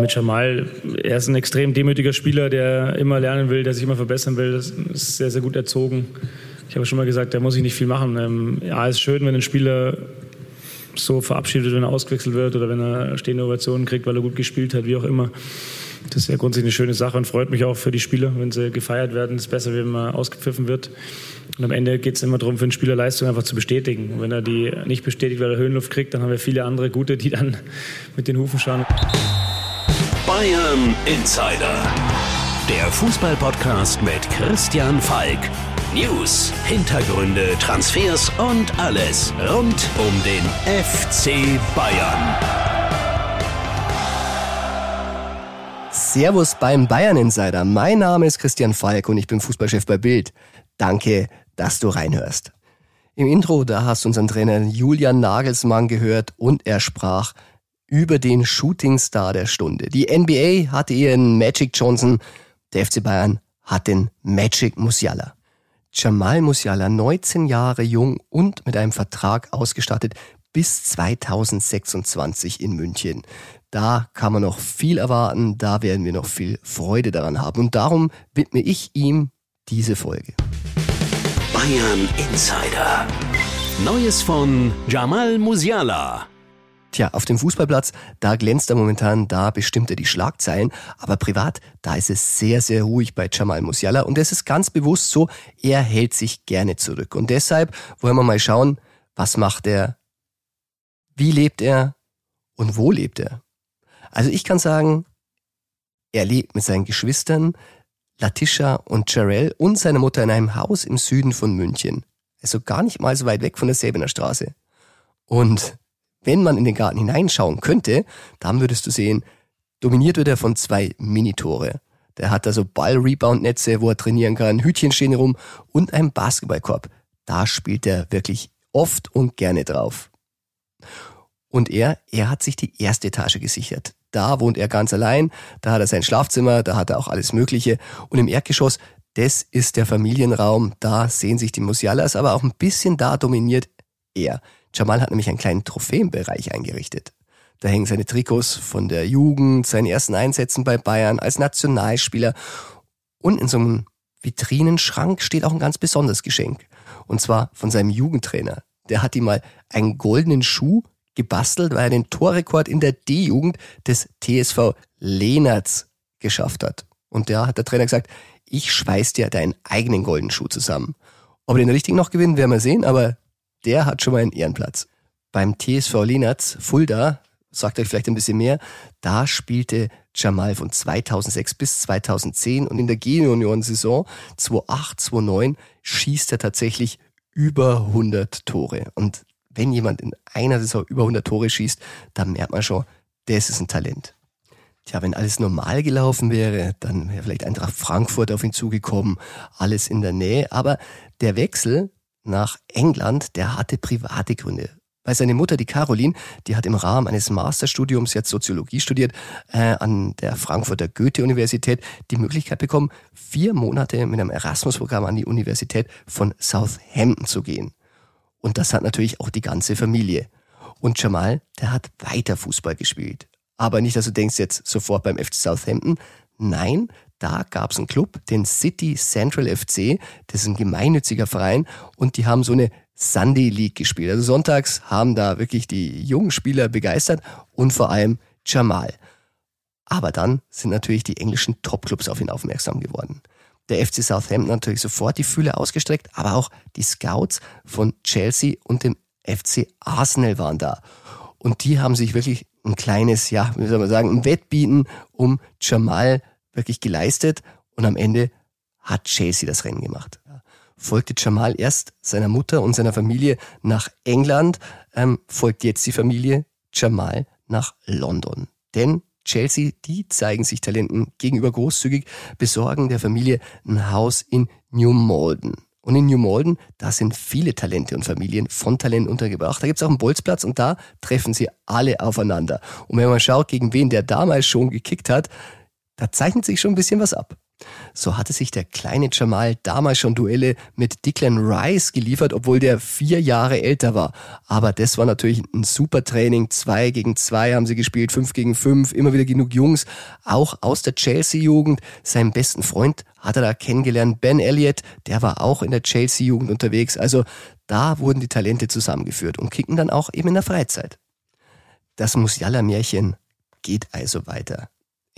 Mit Jamal, er ist ein extrem demütiger Spieler, der immer lernen will, der sich immer verbessern will. Das ist sehr, sehr gut erzogen. Ich habe schon mal gesagt, da muss ich nicht viel machen. Ähm, ja, es ist schön, wenn ein Spieler so verabschiedet wird, wenn er ausgewechselt wird oder wenn er stehende Ovationen kriegt, weil er gut gespielt hat, wie auch immer. Das ist ja grundsätzlich eine schöne Sache und freut mich auch für die Spieler, wenn sie gefeiert werden. Es ist besser, wenn man ausgepfiffen wird. Und am Ende geht es immer darum, für einen Spieler Leistung einfach zu bestätigen. Und wenn er die nicht bestätigt, weil er Höhenluft kriegt, dann haben wir viele andere gute, die dann mit den Hufen schauen. Bayern Insider. Der Fußballpodcast mit Christian Falk. News, Hintergründe, Transfers und alles rund um den FC Bayern. Servus beim Bayern Insider. Mein Name ist Christian Falk und ich bin Fußballchef bei Bild. Danke, dass du reinhörst. Im Intro, da hast du unseren Trainer Julian Nagelsmann gehört und er sprach über den Shootingstar der Stunde. Die NBA hatte ihren Magic Johnson, der FC Bayern hat den Magic Musiala. Jamal Musiala, 19 Jahre jung und mit einem Vertrag ausgestattet bis 2026 in München. Da kann man noch viel erwarten, da werden wir noch viel Freude daran haben. Und darum widme ich ihm diese Folge. Bayern Insider. Neues von Jamal Musiala. Tja, auf dem Fußballplatz, da glänzt er momentan, da bestimmt er die Schlagzeilen, aber privat, da ist es sehr, sehr ruhig bei Jamal Musiala und es ist ganz bewusst so, er hält sich gerne zurück. Und deshalb wollen wir mal schauen, was macht er, wie lebt er und wo lebt er. Also ich kann sagen, er lebt mit seinen Geschwistern, Latisha und Jarell und seiner Mutter in einem Haus im Süden von München. Also gar nicht mal so weit weg von der Säbener Straße. Und wenn man in den Garten hineinschauen könnte, dann würdest du sehen, dominiert wird er von zwei Minitore. Der hat also Ball-Rebound-Netze, wo er trainieren kann, Hütchen stehen rum und einen Basketballkorb. Da spielt er wirklich oft und gerne drauf. Und er, er hat sich die erste Etage gesichert. Da wohnt er ganz allein, da hat er sein Schlafzimmer, da hat er auch alles Mögliche. Und im Erdgeschoss, das ist der Familienraum, da sehen sich die Musialas, aber auch ein bisschen da dominiert er. Jamal hat nämlich einen kleinen Trophäenbereich eingerichtet. Da hängen seine Trikots von der Jugend, seinen ersten Einsätzen bei Bayern als Nationalspieler. Und in so einem Vitrinenschrank steht auch ein ganz besonderes Geschenk. Und zwar von seinem Jugendtrainer. Der hat ihm mal einen goldenen Schuh gebastelt, weil er den Torrekord in der D-Jugend des TSV Lehnertz geschafft hat. Und da hat der Trainer gesagt, ich schweiß dir deinen eigenen goldenen Schuh zusammen. Ob er den richtig noch gewinnen, werden wir sehen, aber der hat schon mal einen Ehrenplatz. Beim TSV Lehnertz Fulda, sagt euch vielleicht ein bisschen mehr, da spielte Jamal von 2006 bis 2010 und in der G-Union-Saison 2008-2009 schießt er tatsächlich über 100 Tore. Und wenn jemand in einer Saison über 100 Tore schießt, dann merkt man schon, das ist ein Talent. Tja, wenn alles normal gelaufen wäre, dann wäre vielleicht Eintracht Frankfurt auf ihn zugekommen, alles in der Nähe. Aber der Wechsel nach England, der hatte private Gründe. Weil seine Mutter, die Caroline, die hat im Rahmen eines Masterstudiums jetzt Soziologie studiert äh, an der Frankfurter Goethe-Universität die Möglichkeit bekommen, vier Monate mit einem Erasmus-Programm an die Universität von Southampton zu gehen. Und das hat natürlich auch die ganze Familie. Und Jamal, der hat weiter Fußball gespielt. Aber nicht, dass du denkst jetzt sofort beim FC Southampton. Nein, da gab es einen Club, den City Central FC. Das ist ein gemeinnütziger Verein und die haben so eine Sunday League gespielt. Also sonntags haben da wirklich die jungen Spieler begeistert und vor allem Jamal. Aber dann sind natürlich die englischen Topclubs auf ihn aufmerksam geworden der FC Southampton natürlich sofort die Fühler ausgestreckt, aber auch die Scouts von Chelsea und dem FC Arsenal waren da. Und die haben sich wirklich ein kleines, ja, wie soll man sagen, ein Wettbieten um Jamal wirklich geleistet und am Ende hat Chelsea das Rennen gemacht. Folgte Jamal erst seiner Mutter und seiner Familie nach England, ähm, folgt jetzt die Familie Jamal nach London. Denn Chelsea, die zeigen sich Talenten gegenüber großzügig, besorgen der Familie ein Haus in New Malden. Und in New Malden, da sind viele Talente und Familien von Talenten untergebracht. Da gibt's auch einen Bolzplatz und da treffen sie alle aufeinander. Und wenn man schaut, gegen wen der damals schon gekickt hat, da zeichnet sich schon ein bisschen was ab. So hatte sich der kleine Jamal damals schon Duelle mit Declan Rice geliefert, obwohl der vier Jahre älter war. Aber das war natürlich ein super Training. Zwei gegen zwei haben sie gespielt, fünf gegen fünf, immer wieder genug Jungs, auch aus der Chelsea-Jugend. Seinen besten Freund hat er da kennengelernt, Ben Elliott, der war auch in der Chelsea-Jugend unterwegs. Also da wurden die Talente zusammengeführt und kicken dann auch eben in der Freizeit. Das Musiala-Märchen geht also weiter.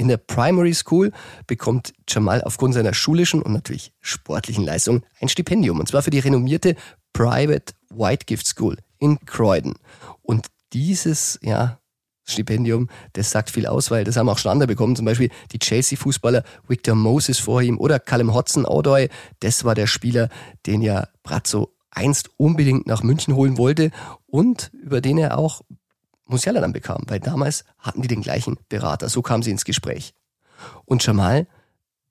In der Primary School bekommt Jamal aufgrund seiner schulischen und natürlich sportlichen Leistung ein Stipendium. Und zwar für die renommierte Private White Gift School in Croydon. Und dieses, ja, Stipendium, das sagt viel aus, weil das haben auch schon andere bekommen, zum Beispiel die Chelsea-Fußballer Victor Moses vor ihm oder Callum Hudson-Odoi, das war der Spieler, den ja Brazzo einst unbedingt nach München holen wollte und über den er auch Musiala dann bekam, weil damals hatten die den gleichen Berater. So kamen sie ins Gespräch. Und Jamal,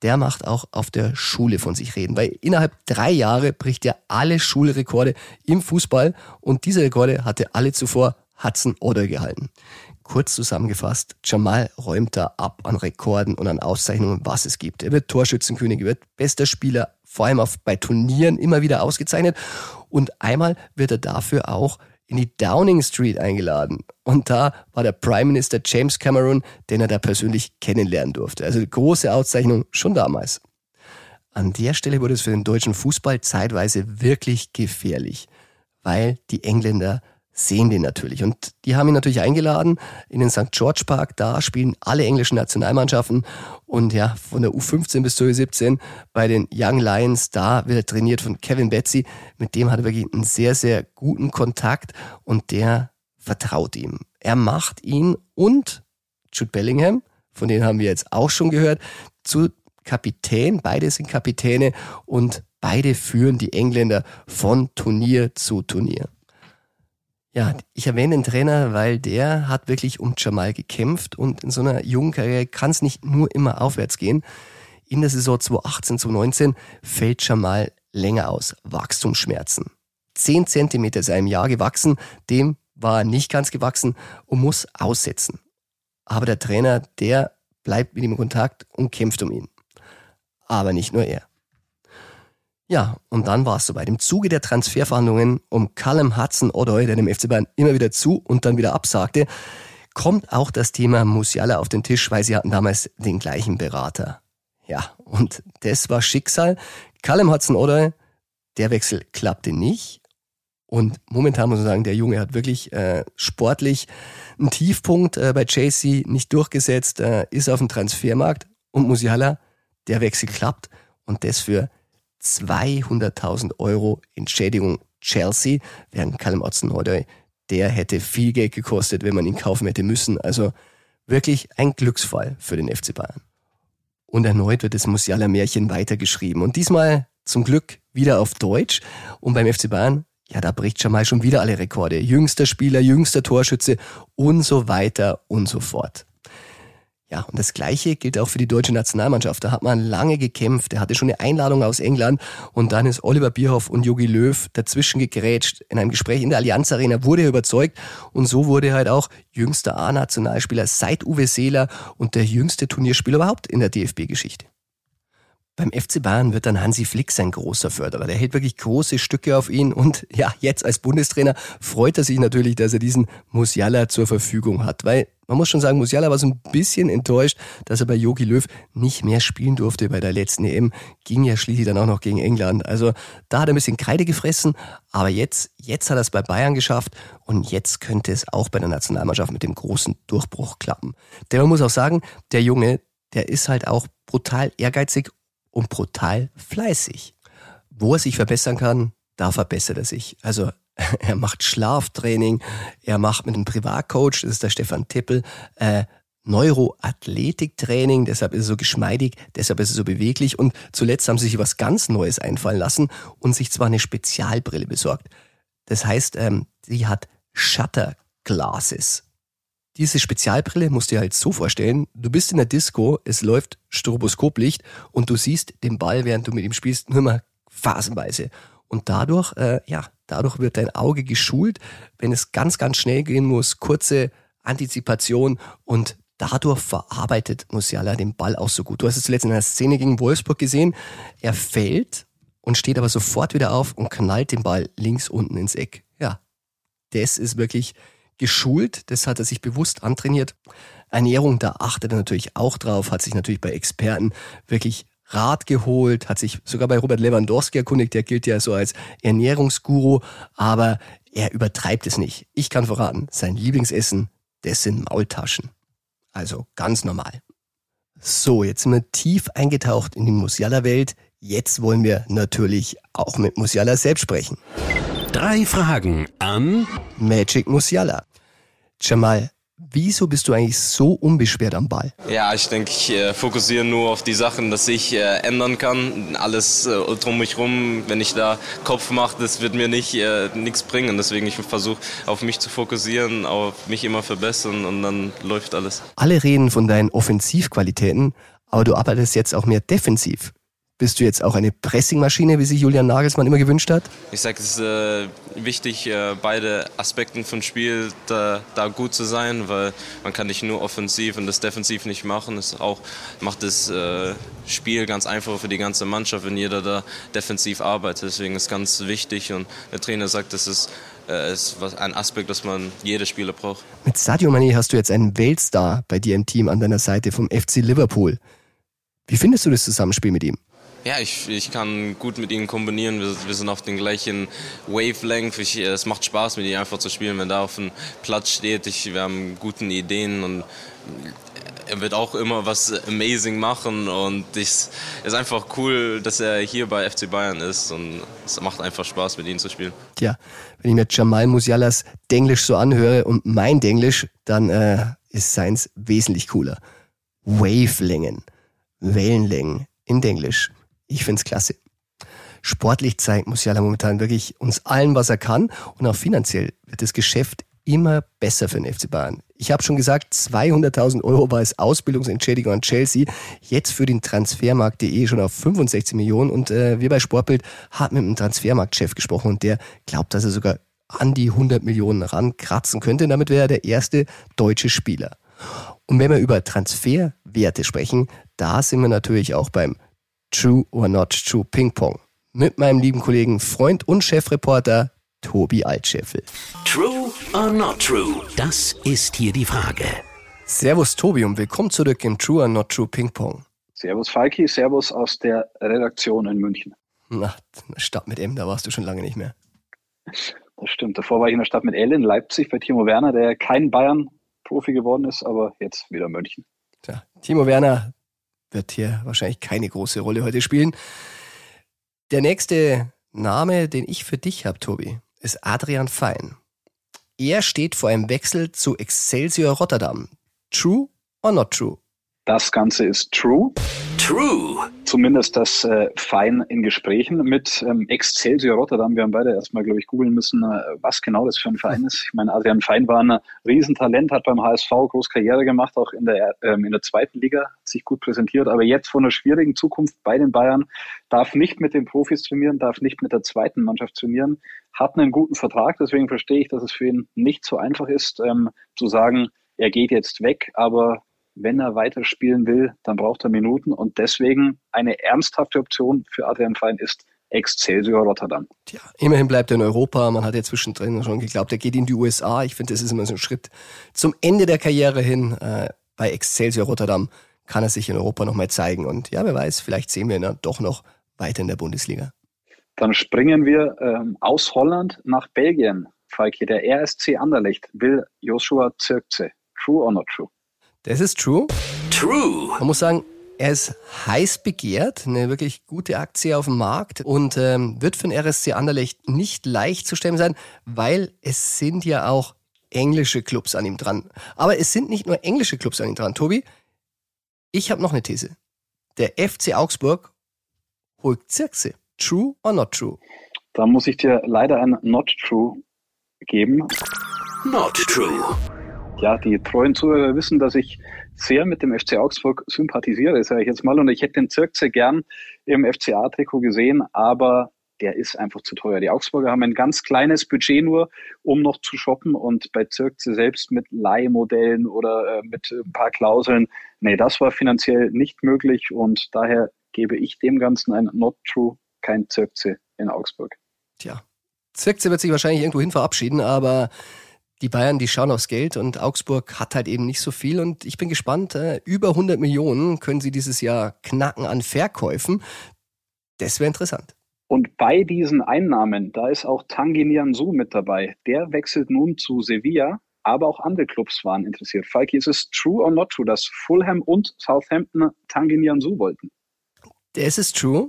der macht auch auf der Schule von sich reden, weil innerhalb drei Jahre bricht er alle Schulrekorde im Fußball und diese Rekorde hatte alle zuvor Hudson Oder gehalten. Kurz zusammengefasst, Jamal räumt da ab an Rekorden und an Auszeichnungen, was es gibt. Er wird Torschützenkönig, er wird bester Spieler, vor allem auf, bei Turnieren immer wieder ausgezeichnet und einmal wird er dafür auch in die Downing Street eingeladen. Und da war der Prime Minister James Cameron, den er da persönlich kennenlernen durfte. Also große Auszeichnung schon damals. An der Stelle wurde es für den deutschen Fußball zeitweise wirklich gefährlich, weil die Engländer sehen den natürlich. Und die haben ihn natürlich eingeladen in den St. George Park. Da spielen alle englischen Nationalmannschaften. Und ja, von der U15 bis zur U17 bei den Young Lions, da wird er trainiert von Kevin Betsy. Mit dem hat er wirklich einen sehr, sehr guten Kontakt und der vertraut ihm. Er macht ihn und Jude Bellingham, von denen haben wir jetzt auch schon gehört, zu Kapitän. Beide sind Kapitäne und beide führen die Engländer von Turnier zu Turnier. Ja, ich erwähne den Trainer, weil der hat wirklich um Jamal gekämpft und in so einer jungen Karriere kann es nicht nur immer aufwärts gehen. In der Saison 2018, 2019 fällt Jamal länger aus. Wachstumsschmerzen. Zehn Zentimeter ist er im Jahr gewachsen, dem war er nicht ganz gewachsen und muss aussetzen. Aber der Trainer, der bleibt mit ihm in Kontakt und kämpft um ihn. Aber nicht nur er. Ja, und dann war es soweit. Im Zuge der Transferverhandlungen um Callum Hudson-Odoi, der dem FC Bayern immer wieder zu und dann wieder absagte, kommt auch das Thema Musiala auf den Tisch, weil sie hatten damals den gleichen Berater. Ja, und das war Schicksal. Callum Hudson-Odoi, der Wechsel klappte nicht. Und momentan muss man sagen, der Junge hat wirklich äh, sportlich einen Tiefpunkt äh, bei JC nicht durchgesetzt, äh, ist auf dem Transfermarkt. Und Musiala, der Wechsel klappt. Und das für 200.000 Euro Entschädigung Chelsea, während Callum Hudson-Odoi, der hätte viel Geld gekostet, wenn man ihn kaufen hätte müssen. Also wirklich ein Glücksfall für den FC Bayern. Und erneut wird das Musiala-Märchen weitergeschrieben. Und diesmal zum Glück wieder auf Deutsch. Und beim FC Bayern, ja, da bricht Jamal schon wieder alle Rekorde. Jüngster Spieler, jüngster Torschütze und so weiter und so fort. Ja, und das Gleiche gilt auch für die deutsche Nationalmannschaft. Da hat man lange gekämpft. Er hatte schon eine Einladung aus England und dann ist Oliver Bierhoff und Jogi Löw dazwischen gegrätscht. In einem Gespräch in der Allianz Arena wurde er überzeugt und so wurde er halt auch jüngster A-Nationalspieler seit Uwe Seeler und der jüngste Turnierspieler überhaupt in der DFB-Geschichte. Beim FC Bayern wird dann Hansi Flick sein großer Förderer. Der hält wirklich große Stücke auf ihn und ja, jetzt als Bundestrainer freut er sich natürlich, dass er diesen Musiala zur Verfügung hat, weil man muss schon sagen, Musiala war so ein bisschen enttäuscht, dass er bei Jogi Löw nicht mehr spielen durfte bei der letzten EM. Ging ja schließlich dann auch noch gegen England. Also da hat er ein bisschen Kreide gefressen, aber jetzt, jetzt hat er es bei Bayern geschafft und jetzt könnte es auch bei der Nationalmannschaft mit dem großen Durchbruch klappen. Denn man muss auch sagen, der Junge, der ist halt auch brutal ehrgeizig und brutal fleißig. Wo er sich verbessern kann, da verbessert er sich. Also er macht Schlaftraining, er macht mit einem Privatcoach, das ist der Stefan Tippel, äh, Neuroathletiktraining, deshalb ist er so geschmeidig, deshalb ist er so beweglich und zuletzt haben sie sich was ganz Neues einfallen lassen und sich zwar eine Spezialbrille besorgt. Das heißt, ähm, sie hat Shutter Glasses. Diese Spezialbrille musst du dir halt so vorstellen, du bist in der Disco, es läuft Stroboskoplicht und du siehst den Ball, während du mit ihm spielst, nur mal phasenweise. Und dadurch, äh, ja, dadurch wird dein Auge geschult, wenn es ganz, ganz schnell gehen muss, kurze Antizipation und dadurch verarbeitet Musiala den Ball auch so gut. Du hast es zuletzt in einer Szene gegen Wolfsburg gesehen. Er fällt und steht aber sofort wieder auf und knallt den Ball links unten ins Eck. Ja, das ist wirklich geschult, das hat er sich bewusst antrainiert. Ernährung, da achtet er natürlich auch drauf, hat sich natürlich bei Experten wirklich Rat geholt, hat sich sogar bei Robert Lewandowski erkundigt, der gilt ja so als Ernährungsguru, aber er übertreibt es nicht. Ich kann verraten, sein Lieblingsessen, das sind Maultaschen. Also ganz normal. So, jetzt sind wir tief eingetaucht in die Musiala-Welt. Jetzt wollen wir natürlich auch mit Musiala selbst sprechen. Drei Fragen an Magic Musiala. Jamal, wieso bist du eigentlich so unbeschwert am Ball? Ja, ich denke, ich äh, fokussiere nur auf die Sachen, dass ich äh, ändern kann. Alles äh, drum mich rum, wenn ich da Kopf mache, das wird mir nicht äh, nichts bringen. Deswegen ich versuche auf mich zu fokussieren, auf mich immer verbessern und dann läuft alles. Alle reden von deinen Offensivqualitäten, aber du arbeitest jetzt auch mehr defensiv. Bist du jetzt auch eine Pressingmaschine, wie sich Julian Nagelsmann immer gewünscht hat? Ich sage, es ist äh, wichtig, äh, beide Aspekte vom Spiel da, da, gut zu sein, weil man kann nicht nur offensiv und das defensiv nicht machen. Es auch macht das äh, Spiel ganz einfach für die ganze Mannschaft, wenn jeder da defensiv arbeitet. Deswegen ist es ganz wichtig und der Trainer sagt, das ist äh, ist ein Aspekt, das man jeder Spieler braucht. Mit Sadio Mane hast du jetzt einen Weltstar bei dir im Team an deiner Seite vom FC Liverpool. Wie findest du das Zusammenspiel mit ihm? Ja, ich, ich kann gut mit ihnen kombinieren. Wir, wir sind auf den gleichen Wavelength. Ich, es macht Spaß, mit ihnen einfach zu spielen. Wenn da auf dem Platz steht, ich, wir haben gute Ideen und er wird auch immer was amazing machen und es ist einfach cool, dass er hier bei FC Bayern ist und es macht einfach Spaß, mit ihm zu spielen. Tja, wenn ich mir Jamal Musialas Denglisch so anhöre und mein Denglisch, dann äh, ist seins wesentlich cooler. Wavelängen, Wellenlängen in Denglisch. Ich find's klasse. Sportlich zeigt Musiala momentan wirklich uns allen, was er kann. Und auch finanziell wird das Geschäft immer besser für den FC Bayern. Ich habe schon gesagt, 200.000 Euro war als Ausbildungsentschädigung an Chelsea. Jetzt für den Transfermarkt.de schon auf 65 Millionen. Und äh, wir bei Sportbild haben mit dem Transfermarktchef gesprochen und der glaubt, dass er sogar an die 100 Millionen rankratzen könnte. Damit wäre er der erste deutsche Spieler. Und wenn wir über Transferwerte sprechen, da sind wir natürlich auch beim True or Not True Ping Pong mit meinem lieben Kollegen, Freund und Chefreporter Tobi Altscheffel. True or Not True? Das ist hier die Frage. Servus Tobi und willkommen zurück im True or Not True Ping Pong. Servus Falki, Servus aus der Redaktion in München. Na, Stadt mit M, da warst du schon lange nicht mehr. Das stimmt. Davor war ich in der Stadt mit L in Leipzig bei Timo Werner, der kein Bayern-Profi geworden ist, aber jetzt wieder München. Tja, Timo Werner, wird hier wahrscheinlich keine große Rolle heute spielen. Der nächste Name, den ich für dich habe, Tobi, ist Adrian Fein. Er steht vor einem Wechsel zu Excelsior Rotterdam. True or not true? Das Ganze ist true. True. Zumindest das äh, Fein in Gesprächen mit ähm, Excelsior Rotterdam. Wir haben beide erstmal, glaube ich, googeln müssen, äh, was genau das für ein Verein ist. Ich meine, Adrian Fein war ein Riesentalent, hat beim HSV groß Karriere gemacht, auch in der, ähm, in der zweiten Liga, hat sich gut präsentiert, aber jetzt von einer schwierigen Zukunft bei den Bayern, darf nicht mit den Profis trainieren, darf nicht mit der zweiten Mannschaft trainieren, hat einen guten Vertrag, deswegen verstehe ich, dass es für ihn nicht so einfach ist, ähm, zu sagen, er geht jetzt weg, aber wenn er weiterspielen will, dann braucht er Minuten und deswegen eine ernsthafte Option für Adrian Fein ist Excelsior Rotterdam. Tja, immerhin bleibt er in Europa. Man hat ja zwischendrin schon geglaubt, er geht in die USA. Ich finde, das ist immer so ein Schritt zum Ende der Karriere hin. Äh, bei Excelsior Rotterdam kann er sich in Europa nochmal zeigen. Und ja, wer weiß, vielleicht sehen wir ihn dann doch noch weiter in der Bundesliga. Dann springen wir ähm, aus Holland nach Belgien. Falki, der RSC Anderlecht will Joshua Zirkze. True or not true? Das ist true. True. Man muss sagen, er ist heiß begehrt, eine wirklich gute Aktie auf dem Markt und ähm, wird für den RSC Anderlecht nicht leicht zu stemmen sein, weil es sind ja auch englische Clubs an ihm dran. Aber es sind nicht nur englische Clubs an ihm dran. Tobi, ich habe noch eine These. Der FC Augsburg holt Zirkse. True or not true? Da muss ich dir leider ein Not True geben. Not true. Ja, die treuen Zuhörer wissen, dass ich sehr mit dem FC Augsburg sympathisiere, sage ich jetzt mal. Und ich hätte den Zirkse gern im FCA-Trikot gesehen, aber der ist einfach zu teuer. Die Augsburger haben ein ganz kleines Budget nur, um noch zu shoppen und bei Zirkze selbst mit Leihmodellen oder äh, mit ein paar Klauseln, nee, das war finanziell nicht möglich und daher gebe ich dem Ganzen ein Not True, kein Zirkze in Augsburg. Tja, Zirkze wird sich wahrscheinlich irgendwo hin verabschieden, aber die Bayern, die schauen aufs Geld und Augsburg hat halt eben nicht so viel und ich bin gespannt, äh, über 100 Millionen können sie dieses Jahr knacken an Verkäufen. Das wäre interessant. Und bei diesen Einnahmen, da ist auch Tanguy Nianzou mit dabei. Der wechselt nun zu Sevilla, aber auch andere Clubs waren interessiert. Falki, ist es true or not true, dass Fulham und Southampton Tanguy Nianzou wollten? Das ist true.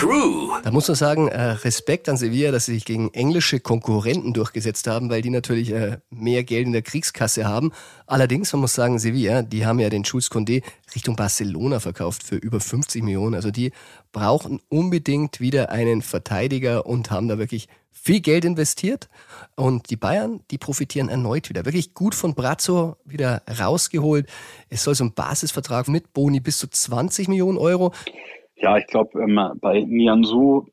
True. Da muss man sagen, äh, Respekt an Sevilla, dass sie sich gegen englische Konkurrenten durchgesetzt haben, weil die natürlich äh, mehr Geld in der Kriegskasse haben. Allerdings, man muss sagen, Sevilla, die haben ja den Jules Condé Richtung Barcelona verkauft für über 50 Millionen. Also die brauchen unbedingt wieder einen Verteidiger und haben da wirklich viel Geld investiert. Und die Bayern, die profitieren erneut wieder. Wirklich gut von Brazzo wieder rausgeholt. Es soll so ein Basisvertrag mit Boni bis zu 20 Millionen Euro. Ja, ich glaube, ähm, bei Nianzu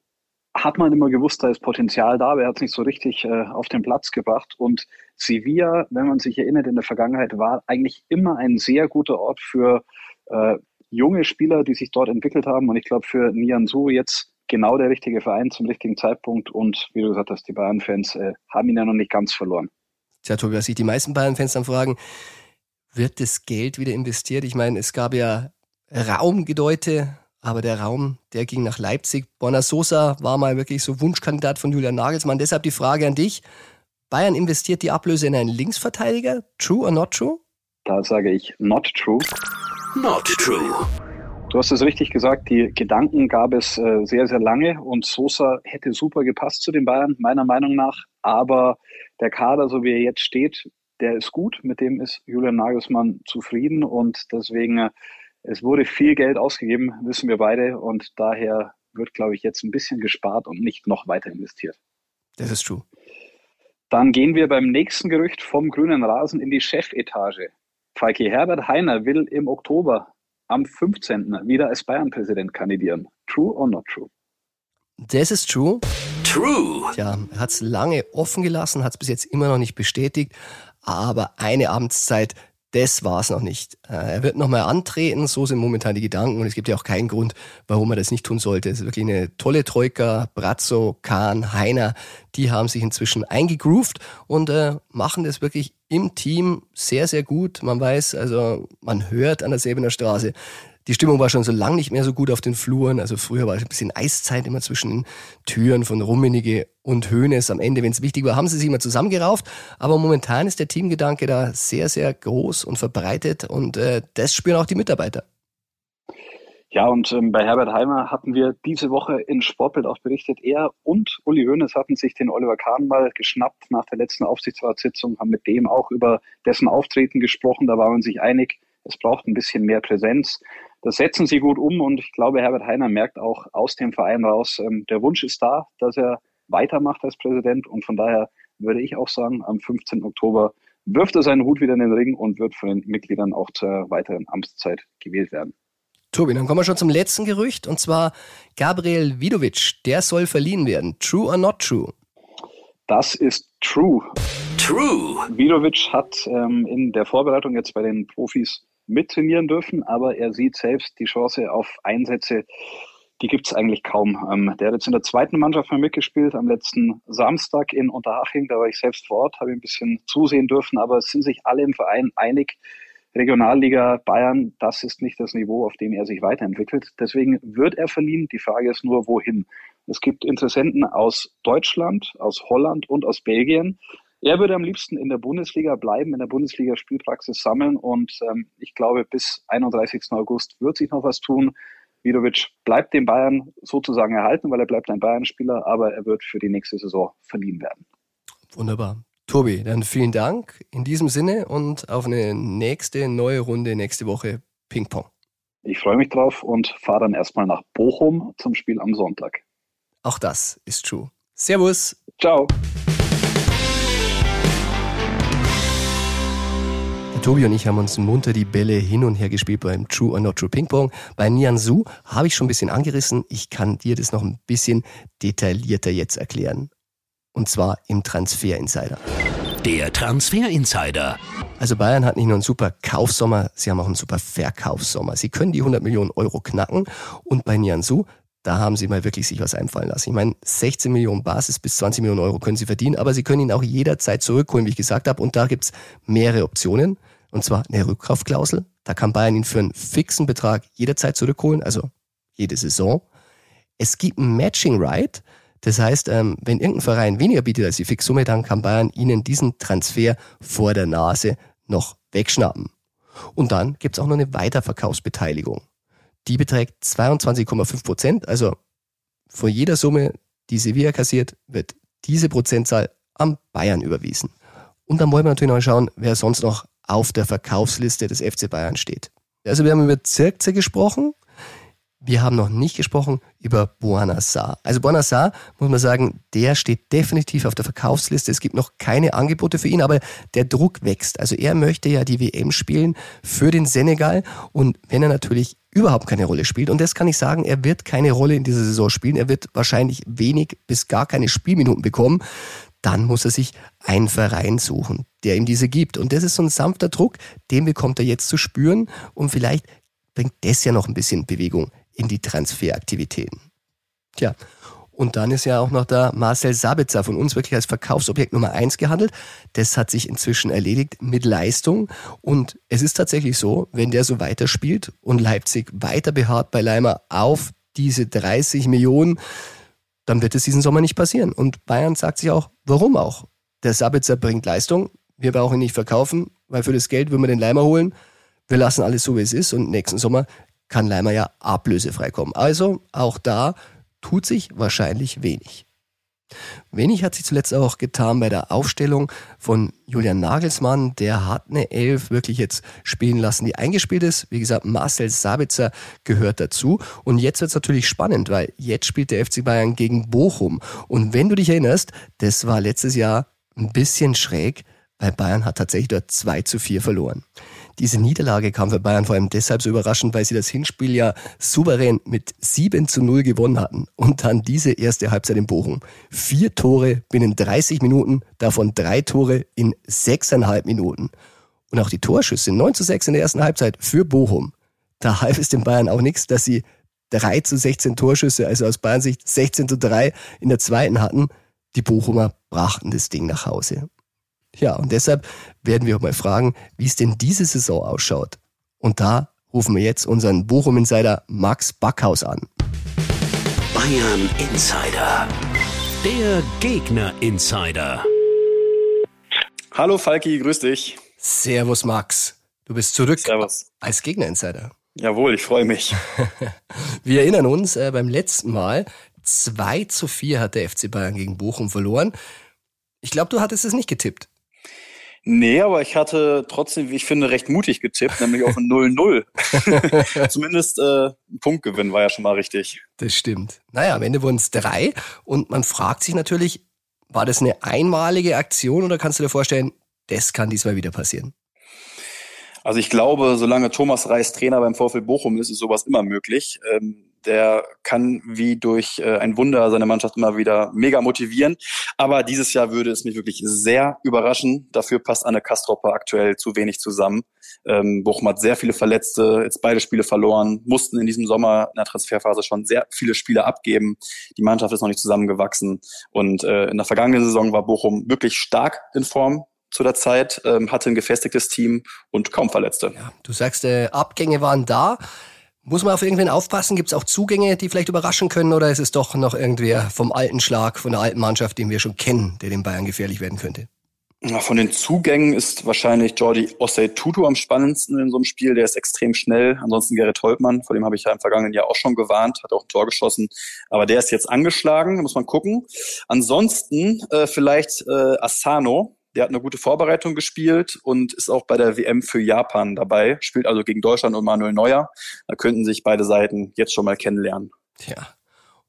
hat man immer gewusst, da ist Potenzial da, aber er hat es nicht so richtig äh, auf den Platz gebracht. Und Sevilla, wenn man sich erinnert, in der Vergangenheit war eigentlich immer ein sehr guter Ort für äh, junge Spieler, die sich dort entwickelt haben. Und ich glaube, für Nianzu jetzt genau der richtige Verein zum richtigen Zeitpunkt. Und wie du gesagt hast, die Bayern-Fans äh, haben ihn ja noch nicht ganz verloren. Tja, Tobi, was sich die meisten Bayern-Fans dann fragen, wird das Geld wieder investiert? Ich meine, es gab ja Raumgedeute aber der Raum, der ging nach Leipzig. Borna Sosa war mal wirklich so Wunschkandidat von Julian Nagelsmann. Deshalb die Frage an dich. Bayern investiert die Ablöse in einen Linksverteidiger. True or not true? Da sage ich not true. Not true. Du hast es richtig gesagt, die Gedanken gab es äh, sehr, sehr lange und Sosa hätte super gepasst zu den Bayern, meiner Meinung nach. Aber der Kader, so wie er jetzt steht, der ist gut. Mit dem ist Julian Nagelsmann zufrieden und deswegen äh, es wurde viel Geld ausgegeben, wissen wir beide, und daher wird, glaube ich, jetzt ein bisschen gespart und nicht noch weiter investiert. Das ist true. Dann gehen wir beim nächsten Gerücht vom grünen Rasen in die Chefetage. Falki Herbert Heiner will im Oktober am 15. wieder als Bayern-Präsident kandidieren. True or not true? Das ist true. True. Ja, er hat es lange offen gelassen, hat es bis jetzt immer noch nicht bestätigt, aber eine Amtszeit das war's noch nicht. Äh, er wird nochmal antreten, so sind momentan die Gedanken und es gibt ja auch keinen Grund, warum er das nicht tun sollte. Es ist wirklich eine tolle Troika, Brazzo, Kahn, Heiner, die haben sich inzwischen eingegroovt und äh, machen das wirklich im Team sehr, sehr gut. Man weiß, also man hört an der Säbener Straße, die Stimmung war schon so lange nicht mehr so gut auf den Fluren. Also früher war es ein bisschen Eiszeit immer zwischen den Türen von Rummenige und Höhnes. Am Ende, wenn es wichtig war, haben sie sich immer zusammengerauft. Aber momentan ist der Teamgedanke da sehr, sehr groß und verbreitet und äh, das spüren auch die Mitarbeiter. Ja, und ähm, bei Herbert Heimer hatten wir diese Woche in Sportbild auch berichtet, er und Uli Hoeneß hatten sich den Oliver Kahn mal geschnappt nach der letzten Aufsichtsratssitzung, haben mit dem auch über dessen Auftreten gesprochen. Da war man sich einig, es braucht ein bisschen mehr Präsenz. Das setzen sie gut um und ich glaube, Herbert Heiner merkt auch aus dem Verein raus, ähm, der Wunsch ist da, dass er weitermacht als Präsident und von daher würde ich auch sagen, am 15. Oktober wirft er seinen Hut wieder in den Ring und wird von den Mitgliedern auch zur weiteren Amtszeit gewählt werden. Tobi, dann kommen wir schon zum letzten Gerücht und zwar Gabriel Vidovic, der soll verliehen werden. True or not true? Das ist true. True. Vidovic hat ähm, in der Vorbereitung jetzt bei den Profis mittrainieren dürfen, aber er sieht selbst die Chance auf Einsätze, die gibt es eigentlich kaum. Ähm, der hat jetzt in der zweiten Mannschaft mal mitgespielt, am letzten Samstag in Unterhaching, da war ich selbst vor Ort, habe ein bisschen zusehen dürfen, aber es sind sich alle im Verein einig, Regionalliga Bayern, das ist nicht das Niveau, auf dem er sich weiterentwickelt. Deswegen wird er verliehen. Die Frage ist nur, wohin. Es gibt Interessenten aus Deutschland, aus Holland und aus Belgien. Er würde am liebsten in der Bundesliga bleiben, in der Bundesliga Spielpraxis sammeln und ähm, ich glaube, bis 31. August wird sich noch was tun. Vidovic bleibt den Bayern sozusagen erhalten, weil er bleibt ein Bayern-Spieler, aber er wird für die nächste Saison verliehen werden. Wunderbar. Tobi, dann vielen Dank in diesem Sinne und auf eine nächste neue Runde nächste Woche Ping-Pong. Ich freue mich drauf und fahre dann erstmal nach Bochum zum Spiel am Sonntag. Auch das ist true. Servus. Ciao. Tobi und ich haben uns munter die Bälle hin und her gespielt beim True or Not True Ping Pong. Bei Nian Su habe ich schon ein bisschen angerissen. Ich kann dir das noch ein bisschen detaillierter jetzt erklären. Und zwar im Transfer Insider. Der Transfer Insider. Also Bayern hat nicht nur einen super Kaufsommer, sie haben auch einen super Verkaufssommer. Sie können die 100 Millionen Euro knacken und bei Nian Su da haben sie mal wirklich sich was einfallen lassen. Ich meine, 16 Millionen Basis bis 20 Millionen Euro können sie verdienen, aber sie können ihn auch jederzeit zurückholen, wie ich gesagt habe. Und da gibt's mehrere Optionen. Und zwar eine Rückkaufklausel. Da kann Bayern ihn für einen fixen Betrag jederzeit zurückholen, also jede Saison. Es gibt ein Matching Right. Das heißt, ähm, wenn irgendein Verein weniger bietet als die Fixsumme, dann kann Bayern ihnen diesen Transfer vor der Nase noch wegschnappen. Und dann gibt's auch noch eine Weiterverkaufsbeteiligung. Die beträgt 22,5 Prozent. Also von jeder Summe, die Sevilla kassiert, wird diese Prozentzahl am Bayern überwiesen. Und dann wollen wir natürlich noch schauen, wer sonst noch auf der Verkaufsliste des FC Bayern steht. Also wir haben über Zirkze gesprochen. Wir haben noch nicht gesprochen über Buonassar. Also Buonassar, muss man sagen, der steht definitiv auf der Verkaufsliste. Es gibt noch keine Angebote für ihn, aber der Druck wächst. Also er möchte ja die WM spielen für den Senegal. Und wenn er natürlich überhaupt keine Rolle spielt, und das kann ich sagen, er wird keine Rolle in dieser Saison spielen, er wird wahrscheinlich wenig bis gar keine Spielminuten bekommen, dann muss er sich einen Verein suchen, der ihm diese gibt. Und das ist so ein sanfter Druck, den bekommt er jetzt zu spüren und vielleicht bringt das ja noch ein bisschen Bewegung in die Transferaktivitäten. Tja, und dann ist ja auch noch da Marcel Sabitzer von uns wirklich als Verkaufsobjekt Nummer eins gehandelt. Das hat sich inzwischen erledigt mit Leistung. Und es ist tatsächlich so, wenn der so weiterspielt und Leipzig weiter beharrt bei Leimer auf diese 30 Millionen, dann wird es diesen Sommer nicht passieren. Und Bayern sagt sich auch, warum auch? Der Sabitzer bringt Leistung, wir brauchen ihn nicht verkaufen, weil für das Geld würden wir den Leimer holen. Wir lassen alles so, wie es ist und nächsten Sommer kann Leimer ja ablösefrei kommen. Also auch da tut sich wahrscheinlich wenig. Wenig hat sich zuletzt auch getan bei der Aufstellung von Julian Nagelsmann. Der hat eine Elf wirklich jetzt spielen lassen, die eingespielt ist. Wie gesagt, Marcel Sabitzer gehört dazu. Und jetzt wird es natürlich spannend, weil jetzt spielt der FC Bayern gegen Bochum. Und wenn du dich erinnerst, das war letztes Jahr ein bisschen schräg, weil Bayern hat tatsächlich dort 2 zu 4 verloren. Diese Niederlage kam für Bayern vor allem deshalb so überraschend, weil sie das Hinspiel ja souverän mit 7 zu 0 gewonnen hatten. Und dann diese erste Halbzeit in Bochum. Vier Tore binnen 30 Minuten, davon drei Tore in sechseinhalb Minuten. Und auch die Torschüsse 9 zu 6 in der ersten Halbzeit für Bochum. Da half es den Bayern auch nichts, dass sie 3 zu 16 Torschüsse, also aus Bayern Sicht 16 zu 3 in der zweiten hatten. Die Bochumer brachten das Ding nach Hause. Ja, und deshalb werden wir auch mal fragen, wie es denn diese Saison ausschaut. Und da rufen wir jetzt unseren Bochum-Insider Max Backhaus an. Bayern Insider. Der Gegner Insider. Hallo Falki, grüß dich. Servus Max. Du bist zurück Servus. als Gegner-Insider. Jawohl, ich freue mich. Wir erinnern uns, äh, beim letzten Mal 2 zu 4 hat der FC Bayern gegen Bochum verloren. Ich glaube, du hattest es nicht getippt. Nee, aber ich hatte trotzdem, wie ich finde, recht mutig getippt, nämlich auf ein 0-0. Zumindest äh, ein Punktgewinn war ja schon mal richtig. Das stimmt. Naja, am Ende wurden es drei und man fragt sich natürlich, war das eine einmalige Aktion oder kannst du dir vorstellen, das kann diesmal wieder passieren? Also ich glaube, solange Thomas Reis Trainer beim VfL Bochum ist, ist sowas immer möglich. Ähm, der kann wie durch äh, ein Wunder seine Mannschaft immer wieder mega motivieren. Aber dieses Jahr würde es mich wirklich sehr überraschen. Dafür passt Anne Kastropper aktuell zu wenig zusammen. Ähm, Bochum hat sehr viele Verletzte, jetzt beide Spiele verloren, mussten in diesem Sommer in der Transferphase schon sehr viele Spiele abgeben. Die Mannschaft ist noch nicht zusammengewachsen. Und äh, in der vergangenen Saison war Bochum wirklich stark in Form zu der Zeit, ähm, hatte ein gefestigtes Team und kaum Verletzte. Ja, du sagst, äh, Abgänge waren da. Muss man auf irgendwen aufpassen? Gibt es auch Zugänge, die vielleicht überraschen können? Oder ist es doch noch irgendwer vom alten Schlag, von der alten Mannschaft, den wir schon kennen, der den Bayern gefährlich werden könnte? Ja, von den Zugängen ist wahrscheinlich Jordi Osei Tutu am spannendsten in so einem Spiel. Der ist extrem schnell. Ansonsten Gerrit Holtmann, vor dem habe ich ja im vergangenen Jahr auch schon gewarnt, hat auch ein Tor geschossen. Aber der ist jetzt angeschlagen, muss man gucken. Ansonsten äh, vielleicht äh, Asano, der hat eine gute Vorbereitung gespielt und ist auch bei der WM für Japan dabei, spielt also gegen Deutschland und Manuel Neuer. Da könnten sich beide Seiten jetzt schon mal kennenlernen. Tja.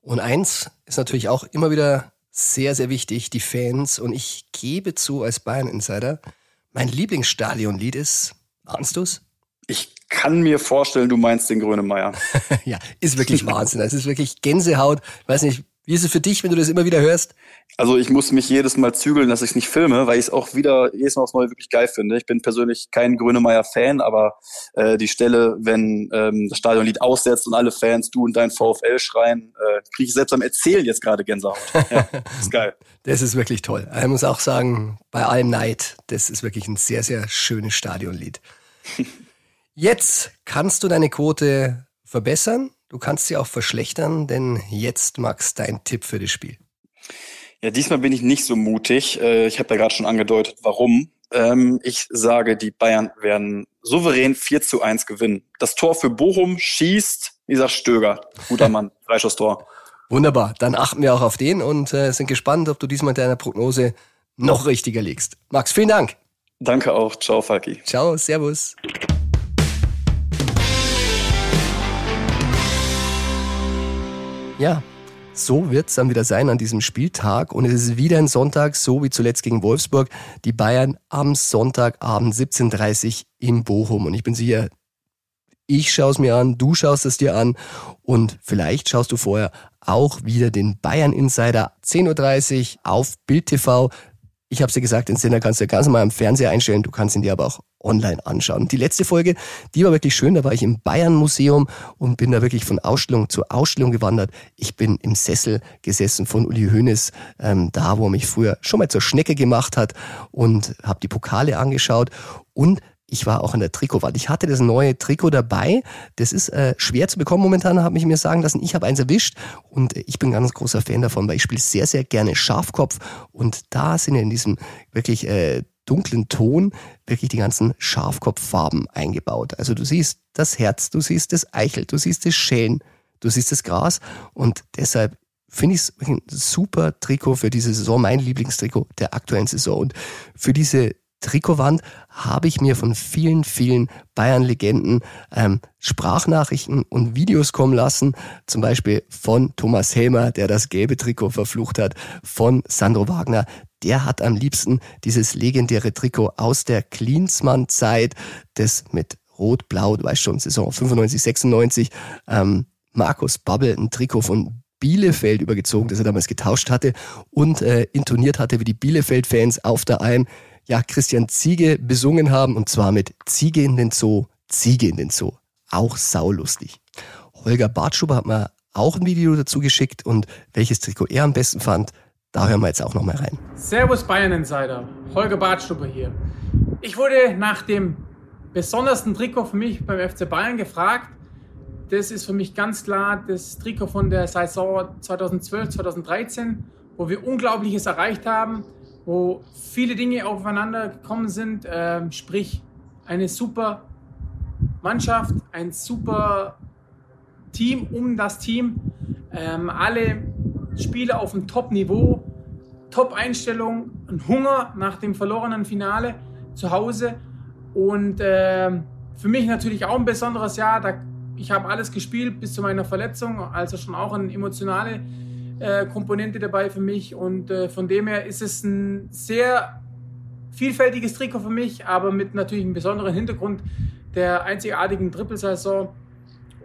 Und eins ist natürlich auch immer wieder sehr, sehr wichtig, die Fans. Und ich gebe zu als Bayern-Insider, mein Lieblingsstadionlied ist Ahnst du's? Ich kann mir vorstellen, du meinst den Grönemeyer. ja, ist wirklich Wahnsinn. Es ist wirklich Gänsehaut. Ich weiß nicht, wie ist es für dich, wenn du das immer wieder hörst? Also ich muss mich jedes Mal zügeln, dass ich es nicht filme, weil ich es auch wieder jedes Mal aufs Neue wirklich geil finde. Ich bin persönlich kein Grönemeyer-Fan, aber äh, die Stelle, wenn ähm, das Stadionlied aussetzt und alle Fans, du und dein VfL schreien, äh, kriege ich selbst beim Erzählen jetzt gerade Gänsehaut. Ja, ist geil. Das ist wirklich toll. Ich muss auch sagen, bei allem Neid, das ist wirklich ein sehr, sehr schönes Stadionlied. Jetzt kannst du deine Quote verbessern. Du kannst sie auch verschlechtern, denn jetzt, Max, dein Tipp für das Spiel. Ja, diesmal bin ich nicht so mutig. Äh, ich habe ja gerade schon angedeutet, warum. Ähm, ich sage, die Bayern werden souverän 4 zu 1 gewinnen. Das Tor für Bochum schießt dieser Stöger. Guter Mann, Freischusstor. Wunderbar, dann achten wir auch auf den und äh, sind gespannt, ob du diesmal deiner Prognose noch richtiger liegst. Max, vielen Dank. Danke auch. Ciao, Falki. Ciao, Servus. Ja, so wird es dann wieder sein an diesem Spieltag. Und es ist wieder ein Sonntag, so wie zuletzt gegen Wolfsburg. Die Bayern am Sonntagabend 17.30 Uhr in Bochum. Und ich bin sicher, ich schaue es mir an, du schaust es dir an. Und vielleicht schaust du vorher auch wieder den Bayern Insider 10.30 Uhr auf Bild TV. Ich habe dir gesagt, den Sender kannst du ganz normal am Fernseher einstellen, du kannst ihn dir aber auch online anschauen. Die letzte Folge, die war wirklich schön, da war ich im Bayern Museum und bin da wirklich von Ausstellung zu Ausstellung gewandert. Ich bin im Sessel gesessen von Uli Hoeneß, ähm, da wo er mich früher schon mal zur Schnecke gemacht hat und habe die Pokale angeschaut und ich war auch in der Trikotwand. Ich hatte das neue Trikot dabei. Das ist äh, schwer zu bekommen momentan, habe ich mir sagen lassen. Ich habe eins erwischt und ich bin ganz großer Fan davon, weil ich spiele sehr, sehr gerne Schafkopf. Und da sind ja in diesem wirklich äh, dunklen Ton wirklich die ganzen Schafkopffarben eingebaut. Also du siehst das Herz, du siehst das Eichel, du siehst das Schellen, du siehst das Gras und deshalb finde ich es ein super Trikot für diese Saison, mein Lieblingstrikot der aktuellen Saison. Und für diese Trikotwand habe ich mir von vielen, vielen Bayern-Legenden ähm, Sprachnachrichten und Videos kommen lassen. Zum Beispiel von Thomas Helmer, der das gelbe Trikot verflucht hat, von Sandro Wagner. Der hat am liebsten dieses legendäre Trikot aus der Klinsmann-Zeit, das mit Rot-Blau, du weißt schon, Saison 95, 96, ähm, Markus Babbel, ein Trikot von Bielefeld übergezogen, das er damals getauscht hatte und äh, intoniert hatte wie die Bielefeld-Fans auf der Alm ja, Christian Ziege besungen haben und zwar mit Ziege in den Zoo, Ziege in den Zoo. Auch saulustig. Holger Bartschuber hat mir auch ein Video dazu geschickt und welches Trikot er am besten fand, da hören wir jetzt auch noch mal rein. Servus Bayern Insider, Holger Bartschuber hier. Ich wurde nach dem besondersten Trikot für mich beim FC Bayern gefragt. Das ist für mich ganz klar das Trikot von der Saison 2012, 2013, wo wir Unglaubliches erreicht haben wo viele Dinge aufeinander gekommen sind, äh, sprich eine super Mannschaft, ein super Team um das Team, ähm, alle Spieler auf dem Top-Niveau, Top-Einstellung, ein Hunger nach dem verlorenen Finale zu Hause. Und äh, für mich natürlich auch ein besonderes Jahr. Da, ich habe alles gespielt bis zu meiner Verletzung, also schon auch eine emotionale äh, Komponente dabei für mich und äh, von dem her ist es ein sehr vielfältiges Trikot für mich, aber mit natürlich einem besonderen Hintergrund der einzigartigen Trippelsaison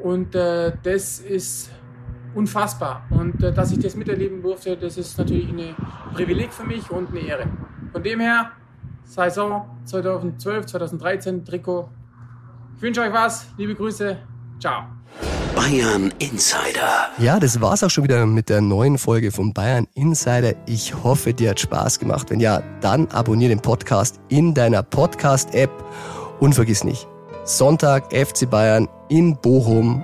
und äh, das ist unfassbar und äh, dass ich das miterleben durfte, das ist natürlich ein Privileg für mich und eine Ehre. Von dem her Saison 2012, 2013 Trikot. Ich wünsche euch was, liebe Grüße, ciao. Bayern Insider. Ja, das war's auch schon wieder mit der neuen Folge von Bayern Insider. Ich hoffe, dir hat Spaß gemacht. Wenn ja, dann abonniere den Podcast in deiner Podcast-App und vergiss nicht, Sonntag FC Bayern in Bochum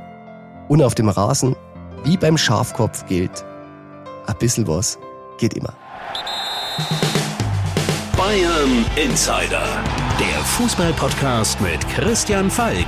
und auf dem Rasen, wie beim Schafkopf gilt, ein bisschen was geht immer. Bayern Insider, der Fußball-Podcast mit Christian Falk.